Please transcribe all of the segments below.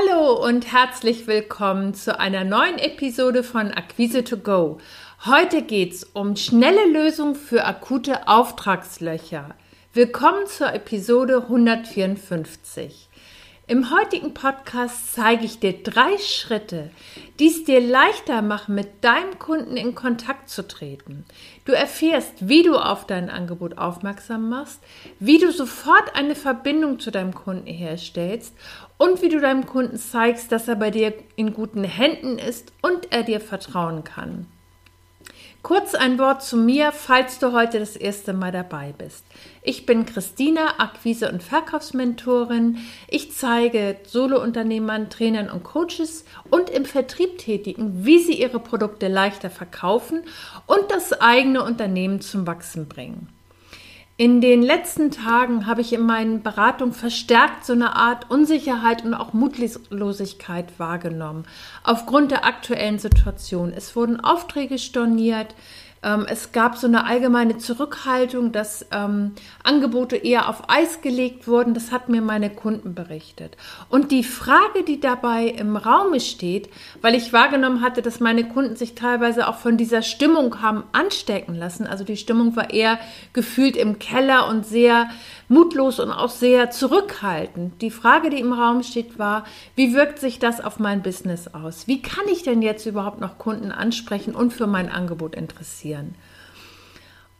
Hallo und herzlich willkommen zu einer neuen Episode von Akquise to Go. Heute geht's um schnelle Lösungen für akute Auftragslöcher. Willkommen zur Episode 154. Im heutigen Podcast zeige ich dir drei Schritte, die es dir leichter machen, mit deinem Kunden in Kontakt zu treten. Du erfährst, wie du auf dein Angebot aufmerksam machst, wie du sofort eine Verbindung zu deinem Kunden herstellst und wie du deinem Kunden zeigst, dass er bei dir in guten Händen ist und er dir vertrauen kann. Kurz ein Wort zu mir, falls du heute das erste Mal dabei bist. Ich bin Christina, Akquise- und Verkaufsmentorin. Ich zeige Solounternehmern, Trainern und Coaches und im Vertrieb tätigen, wie sie ihre Produkte leichter verkaufen und das eigene Unternehmen zum Wachsen bringen. In den letzten Tagen habe ich in meinen Beratungen verstärkt so eine Art Unsicherheit und auch Mutlosigkeit wahrgenommen aufgrund der aktuellen Situation. Es wurden Aufträge storniert, ähm, es gab so eine allgemeine Zurückhaltung, dass ähm, Angebote eher auf Eis gelegt wurden. Das hat mir meine Kunden berichtet. Und die Frage, die dabei im Raume steht, weil ich wahrgenommen hatte, dass meine Kunden sich teilweise auch von dieser Stimmung haben anstecken lassen. Also die Stimmung war eher gefühlt im Keller und sehr mutlos und auch sehr zurückhaltend. Die Frage, die im Raum steht, war, wie wirkt sich das auf mein Business aus? Wie kann ich denn jetzt überhaupt noch Kunden ansprechen und für mein Angebot interessieren?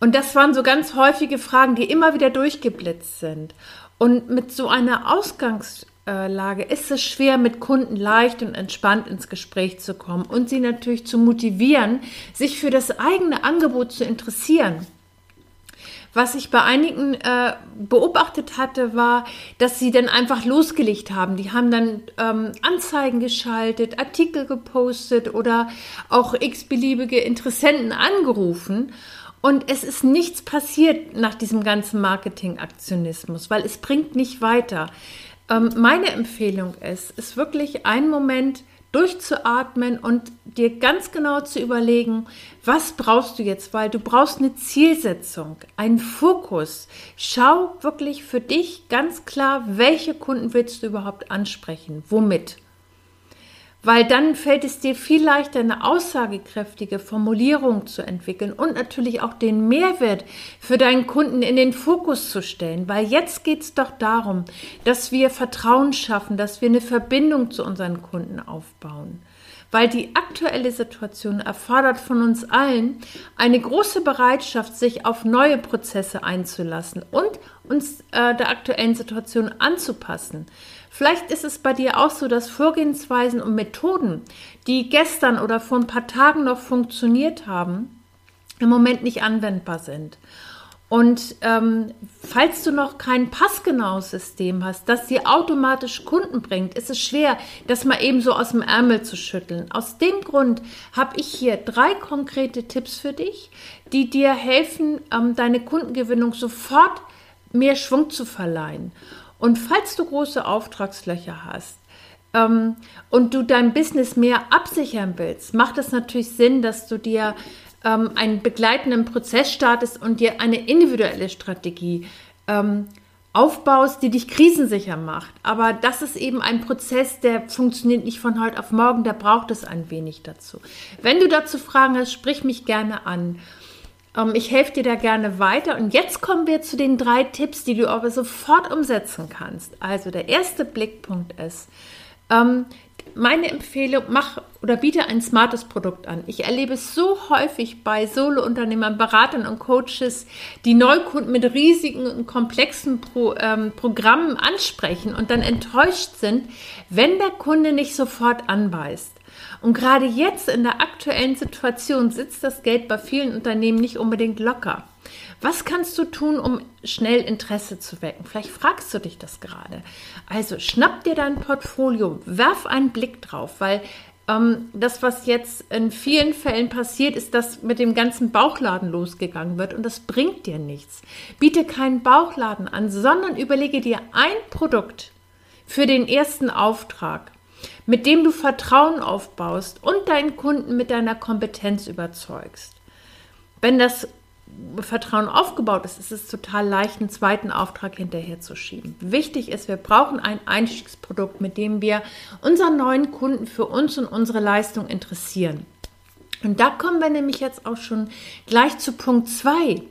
Und das waren so ganz häufige Fragen, die immer wieder durchgeblitzt sind. Und mit so einer Ausgangslage ist es schwer, mit Kunden leicht und entspannt ins Gespräch zu kommen und sie natürlich zu motivieren, sich für das eigene Angebot zu interessieren. Was ich bei einigen äh, beobachtet hatte, war, dass sie dann einfach losgelegt haben. Die haben dann ähm, Anzeigen geschaltet, Artikel gepostet oder auch x-beliebige Interessenten angerufen. Und es ist nichts passiert nach diesem ganzen Marketingaktionismus, weil es bringt nicht weiter. Ähm, meine Empfehlung ist, ist wirklich ein Moment durchzuatmen und dir ganz genau zu überlegen, was brauchst du jetzt, weil du brauchst eine Zielsetzung, einen Fokus. Schau wirklich für dich ganz klar, welche Kunden willst du überhaupt ansprechen, womit weil dann fällt es dir viel leichter, eine aussagekräftige Formulierung zu entwickeln und natürlich auch den Mehrwert für deinen Kunden in den Fokus zu stellen, weil jetzt geht es doch darum, dass wir Vertrauen schaffen, dass wir eine Verbindung zu unseren Kunden aufbauen. Weil die aktuelle Situation erfordert von uns allen eine große Bereitschaft, sich auf neue Prozesse einzulassen und uns äh, der aktuellen Situation anzupassen. Vielleicht ist es bei dir auch so, dass Vorgehensweisen und Methoden, die gestern oder vor ein paar Tagen noch funktioniert haben, im Moment nicht anwendbar sind. Und ähm, falls du noch kein passgenaues System hast, das dir automatisch Kunden bringt, ist es schwer, das mal eben so aus dem Ärmel zu schütteln. Aus dem Grund habe ich hier drei konkrete Tipps für dich, die dir helfen, ähm, deine Kundengewinnung sofort mehr Schwung zu verleihen. Und falls du große Auftragslöcher hast ähm, und du dein Business mehr absichern willst, macht es natürlich Sinn, dass du dir ähm, einen begleitenden Prozess startest und dir eine individuelle Strategie ähm, aufbaust, die dich krisensicher macht. Aber das ist eben ein Prozess, der funktioniert nicht von heute auf morgen, da braucht es ein wenig dazu. Wenn du dazu Fragen hast, sprich mich gerne an. Ähm, ich helfe dir da gerne weiter. Und jetzt kommen wir zu den drei Tipps, die du aber sofort umsetzen kannst. Also der erste Blickpunkt ist, ähm, meine Empfehlung, mach oder biete ein smartes Produkt an. Ich erlebe es so häufig bei Solo-Unternehmern, Beratern und Coaches, die Neukunden mit riesigen und komplexen Pro, ähm, Programmen ansprechen und dann enttäuscht sind, wenn der Kunde nicht sofort anbeißt. Und gerade jetzt in der aktuellen Situation sitzt das Geld bei vielen Unternehmen nicht unbedingt locker. Was kannst du tun, um schnell Interesse zu wecken? Vielleicht fragst du dich das gerade. Also schnapp dir dein Portfolio, werf einen Blick drauf, weil ähm, das, was jetzt in vielen Fällen passiert, ist, dass mit dem ganzen Bauchladen losgegangen wird und das bringt dir nichts. Biete keinen Bauchladen an, sondern überlege dir ein Produkt für den ersten Auftrag mit dem du Vertrauen aufbaust und deinen Kunden mit deiner Kompetenz überzeugst. Wenn das Vertrauen aufgebaut ist, ist es total leicht, einen zweiten Auftrag hinterherzuschieben. Wichtig ist, wir brauchen ein Einstiegsprodukt, mit dem wir unseren neuen Kunden für uns und unsere Leistung interessieren. Und da kommen wir nämlich jetzt auch schon gleich zu Punkt 2.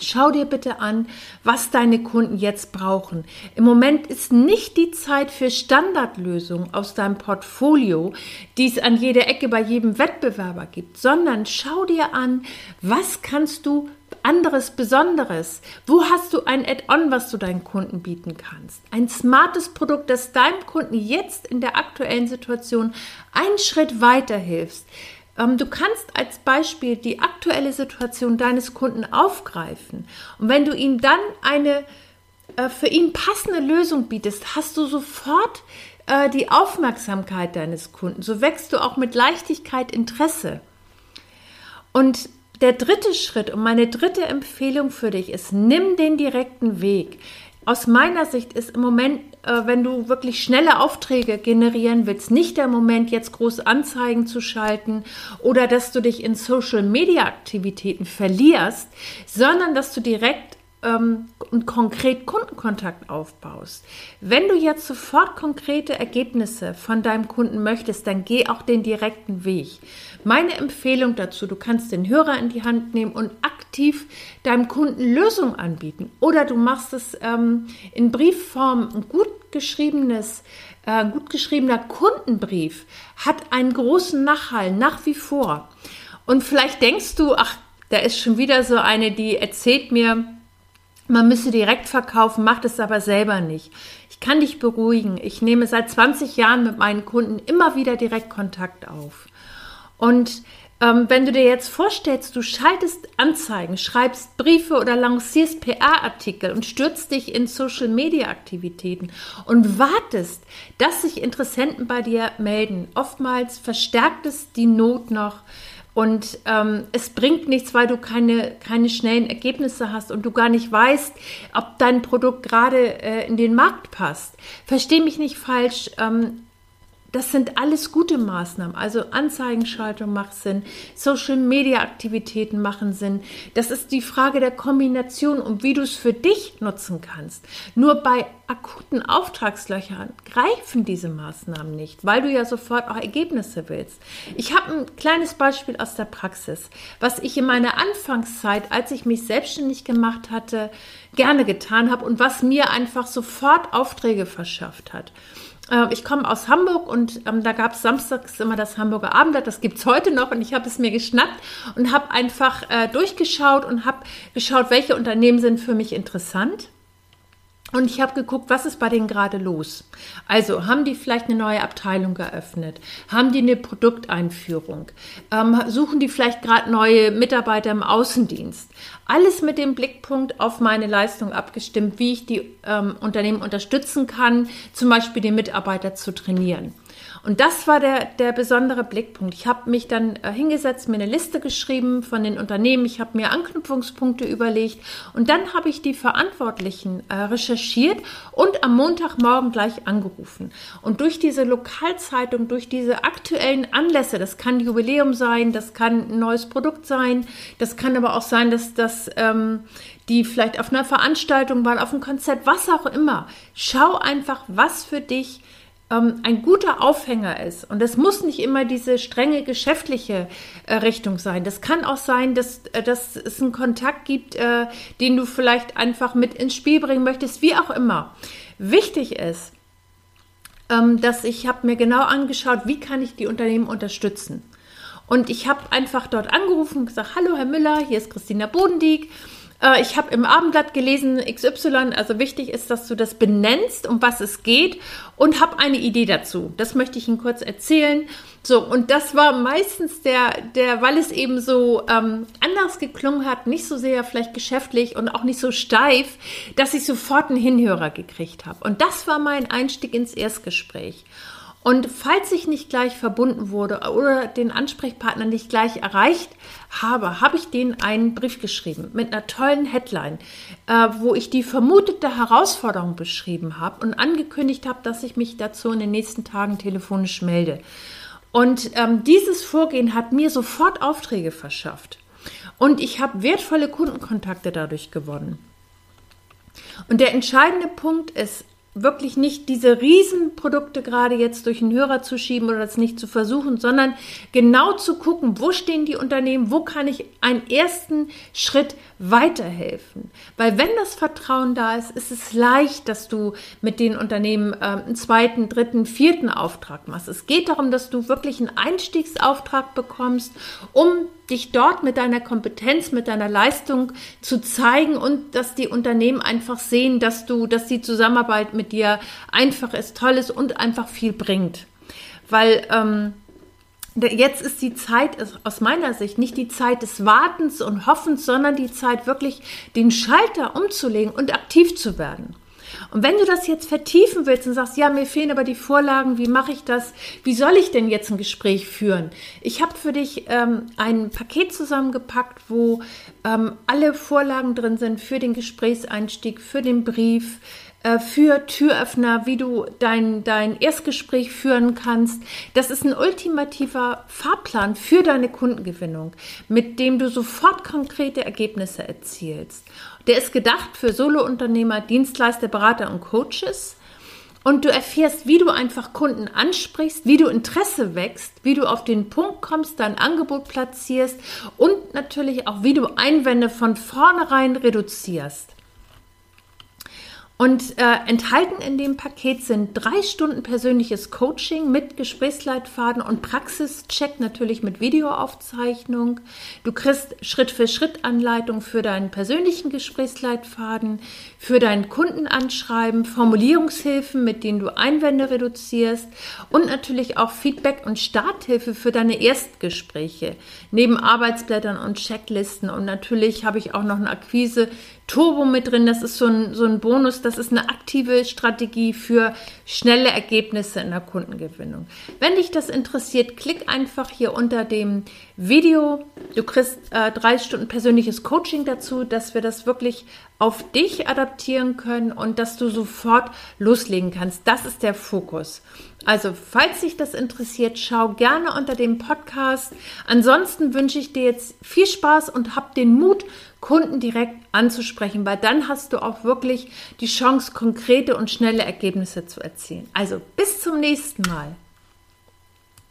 Schau dir bitte an, was deine Kunden jetzt brauchen. Im Moment ist nicht die Zeit für Standardlösungen aus deinem Portfolio, die es an jeder Ecke bei jedem Wettbewerber gibt, sondern schau dir an, was kannst du anderes Besonderes? Wo hast du ein Add-on, was du deinen Kunden bieten kannst? Ein smartes Produkt, das deinem Kunden jetzt in der aktuellen Situation einen Schritt weiterhilft ähm, du kannst als Beispiel die aktuelle Situation deines Kunden aufgreifen. Und wenn du ihm dann eine äh, für ihn passende Lösung bietest, hast du sofort äh, die Aufmerksamkeit deines Kunden. So wächst du auch mit Leichtigkeit Interesse. Und der dritte Schritt und meine dritte Empfehlung für dich ist, nimm den direkten Weg. Aus meiner Sicht ist im Moment äh, wenn du wirklich schnelle Aufträge generieren willst, nicht der Moment, jetzt groß Anzeigen zu schalten oder dass du dich in Social-Media-Aktivitäten verlierst, sondern dass du direkt ähm, und konkret Kundenkontakt aufbaust. Wenn du jetzt sofort konkrete Ergebnisse von deinem Kunden möchtest, dann geh auch den direkten Weg. Meine Empfehlung dazu, du kannst den Hörer in die Hand nehmen und aktiv deinem Kunden Lösungen anbieten. Oder du machst es ähm, in Briefform, ein gut geschriebenes, äh, gut geschriebener Kundenbrief hat einen großen Nachhall nach wie vor. Und vielleicht denkst du, ach, da ist schon wieder so eine, die erzählt mir, man müsse direkt verkaufen, macht es aber selber nicht. Ich kann dich beruhigen. Ich nehme seit 20 Jahren mit meinen Kunden immer wieder direkt Kontakt auf. Und ähm, wenn du dir jetzt vorstellst, du schaltest Anzeigen, schreibst Briefe oder lancierst PR-Artikel und stürzt dich in Social-Media-Aktivitäten und wartest, dass sich Interessenten bei dir melden, oftmals verstärkt es die Not noch, und ähm, es bringt nichts, weil du keine, keine schnellen Ergebnisse hast und du gar nicht weißt, ob dein Produkt gerade äh, in den Markt passt. Versteh mich nicht falsch. Ähm, das sind alles gute Maßnahmen. Also Anzeigenschaltung macht Sinn, Social-Media-Aktivitäten machen Sinn. Das ist die Frage der Kombination und wie du es für dich nutzen kannst. Nur bei akuten Auftragslöchern greifen diese Maßnahmen nicht, weil du ja sofort auch Ergebnisse willst. Ich habe ein kleines Beispiel aus der Praxis, was ich in meiner Anfangszeit, als ich mich selbstständig gemacht hatte, gerne getan habe und was mir einfach sofort Aufträge verschafft hat. Äh, ich komme aus Hamburg und ähm, da gab es samstags immer das Hamburger Abendblatt. Das gibt es heute noch und ich habe es mir geschnappt und habe einfach äh, durchgeschaut und habe geschaut, welche Unternehmen sind für mich interessant. Und ich habe geguckt, was ist bei denen gerade los? Also haben die vielleicht eine neue Abteilung geöffnet? Haben die eine Produkteinführung? Ähm, suchen die vielleicht gerade neue Mitarbeiter im Außendienst? Alles mit dem Blickpunkt auf meine Leistung abgestimmt, wie ich die ähm, Unternehmen unterstützen kann, zum Beispiel die Mitarbeiter zu trainieren. Und das war der, der besondere Blickpunkt. Ich habe mich dann äh, hingesetzt, mir eine Liste geschrieben von den Unternehmen, ich habe mir Anknüpfungspunkte überlegt und dann habe ich die Verantwortlichen äh, recherchiert und am Montagmorgen gleich angerufen. Und durch diese Lokalzeitung, durch diese aktuellen Anlässe, das kann Jubiläum sein, das kann ein neues Produkt sein, das kann aber auch sein, dass das ähm, die vielleicht auf einer Veranstaltung waren, auf einem Konzert, was auch immer. Schau einfach, was für dich ähm, ein guter Aufhänger ist. Und es muss nicht immer diese strenge geschäftliche äh, Richtung sein. Das kann auch sein, dass, äh, dass es einen Kontakt gibt, äh, den du vielleicht einfach mit ins Spiel bringen möchtest, wie auch immer. Wichtig ist, ähm, dass ich habe mir genau angeschaut, wie kann ich die Unternehmen unterstützen. Und ich habe einfach dort angerufen und gesagt, hallo Herr Müller, hier ist Christina Bodendieck. Äh, ich habe im Abendblatt gelesen XY, also wichtig ist, dass du das benennst, um was es geht und habe eine Idee dazu. Das möchte ich Ihnen kurz erzählen. So, und das war meistens der, der weil es eben so ähm, anders geklungen hat, nicht so sehr vielleicht geschäftlich und auch nicht so steif, dass ich sofort einen Hinhörer gekriegt habe. Und das war mein Einstieg ins Erstgespräch. Und falls ich nicht gleich verbunden wurde oder den Ansprechpartner nicht gleich erreicht habe, habe ich denen einen Brief geschrieben mit einer tollen Headline, äh, wo ich die vermutete Herausforderung beschrieben habe und angekündigt habe, dass ich mich dazu in den nächsten Tagen telefonisch melde. Und ähm, dieses Vorgehen hat mir sofort Aufträge verschafft. Und ich habe wertvolle Kundenkontakte dadurch gewonnen. Und der entscheidende Punkt ist, wirklich nicht diese Riesenprodukte gerade jetzt durch den Hörer zu schieben oder das nicht zu versuchen, sondern genau zu gucken, wo stehen die Unternehmen, wo kann ich einen ersten Schritt weiterhelfen. Weil wenn das Vertrauen da ist, ist es leicht, dass du mit den Unternehmen äh, einen zweiten, dritten, vierten Auftrag machst. Es geht darum, dass du wirklich einen Einstiegsauftrag bekommst, um dich dort mit deiner Kompetenz, mit deiner Leistung zu zeigen und dass die Unternehmen einfach sehen, dass du, dass die Zusammenarbeit mit dir einfach ist, toll ist und einfach viel bringt. Weil ähm, jetzt ist die Zeit aus meiner Sicht nicht die Zeit des Wartens und Hoffens, sondern die Zeit wirklich den Schalter umzulegen und aktiv zu werden. Und wenn du das jetzt vertiefen willst und sagst, ja, mir fehlen aber die Vorlagen, wie mache ich das? Wie soll ich denn jetzt ein Gespräch führen? Ich habe für dich ähm, ein Paket zusammengepackt, wo ähm, alle Vorlagen drin sind für den Gesprächseinstieg, für den Brief, äh, für Türöffner, wie du dein, dein Erstgespräch führen kannst. Das ist ein ultimativer Fahrplan für deine Kundengewinnung, mit dem du sofort konkrete Ergebnisse erzielst. Der ist gedacht für Solounternehmer, Dienstleister, Berater und Coaches. Und du erfährst, wie du einfach Kunden ansprichst, wie du Interesse wächst, wie du auf den Punkt kommst, dein Angebot platzierst und natürlich auch, wie du Einwände von vornherein reduzierst. Und äh, enthalten in dem Paket sind drei Stunden persönliches Coaching mit Gesprächsleitfaden und Praxischeck natürlich mit Videoaufzeichnung. Du kriegst Schritt für Schritt Anleitung für deinen persönlichen Gesprächsleitfaden, für dein Kundenanschreiben, Formulierungshilfen, mit denen du Einwände reduzierst und natürlich auch Feedback und Starthilfe für deine Erstgespräche. Neben Arbeitsblättern und Checklisten und natürlich habe ich auch noch eine Akquise Turbo mit drin. Das ist so ein, so ein Bonus. Das ist eine aktive Strategie für schnelle Ergebnisse in der Kundengewinnung. Wenn dich das interessiert, klick einfach hier unter dem Video. Du kriegst äh, drei Stunden persönliches Coaching dazu, dass wir das wirklich auf dich adaptieren können und dass du sofort loslegen kannst. Das ist der Fokus. Also, falls dich das interessiert, schau gerne unter dem Podcast. Ansonsten wünsche ich dir jetzt viel Spaß und hab den Mut, Kunden direkt anzusprechen, weil dann hast du auch wirklich die Chance, konkrete und schnelle Ergebnisse zu erzielen. Also, bis zum nächsten Mal.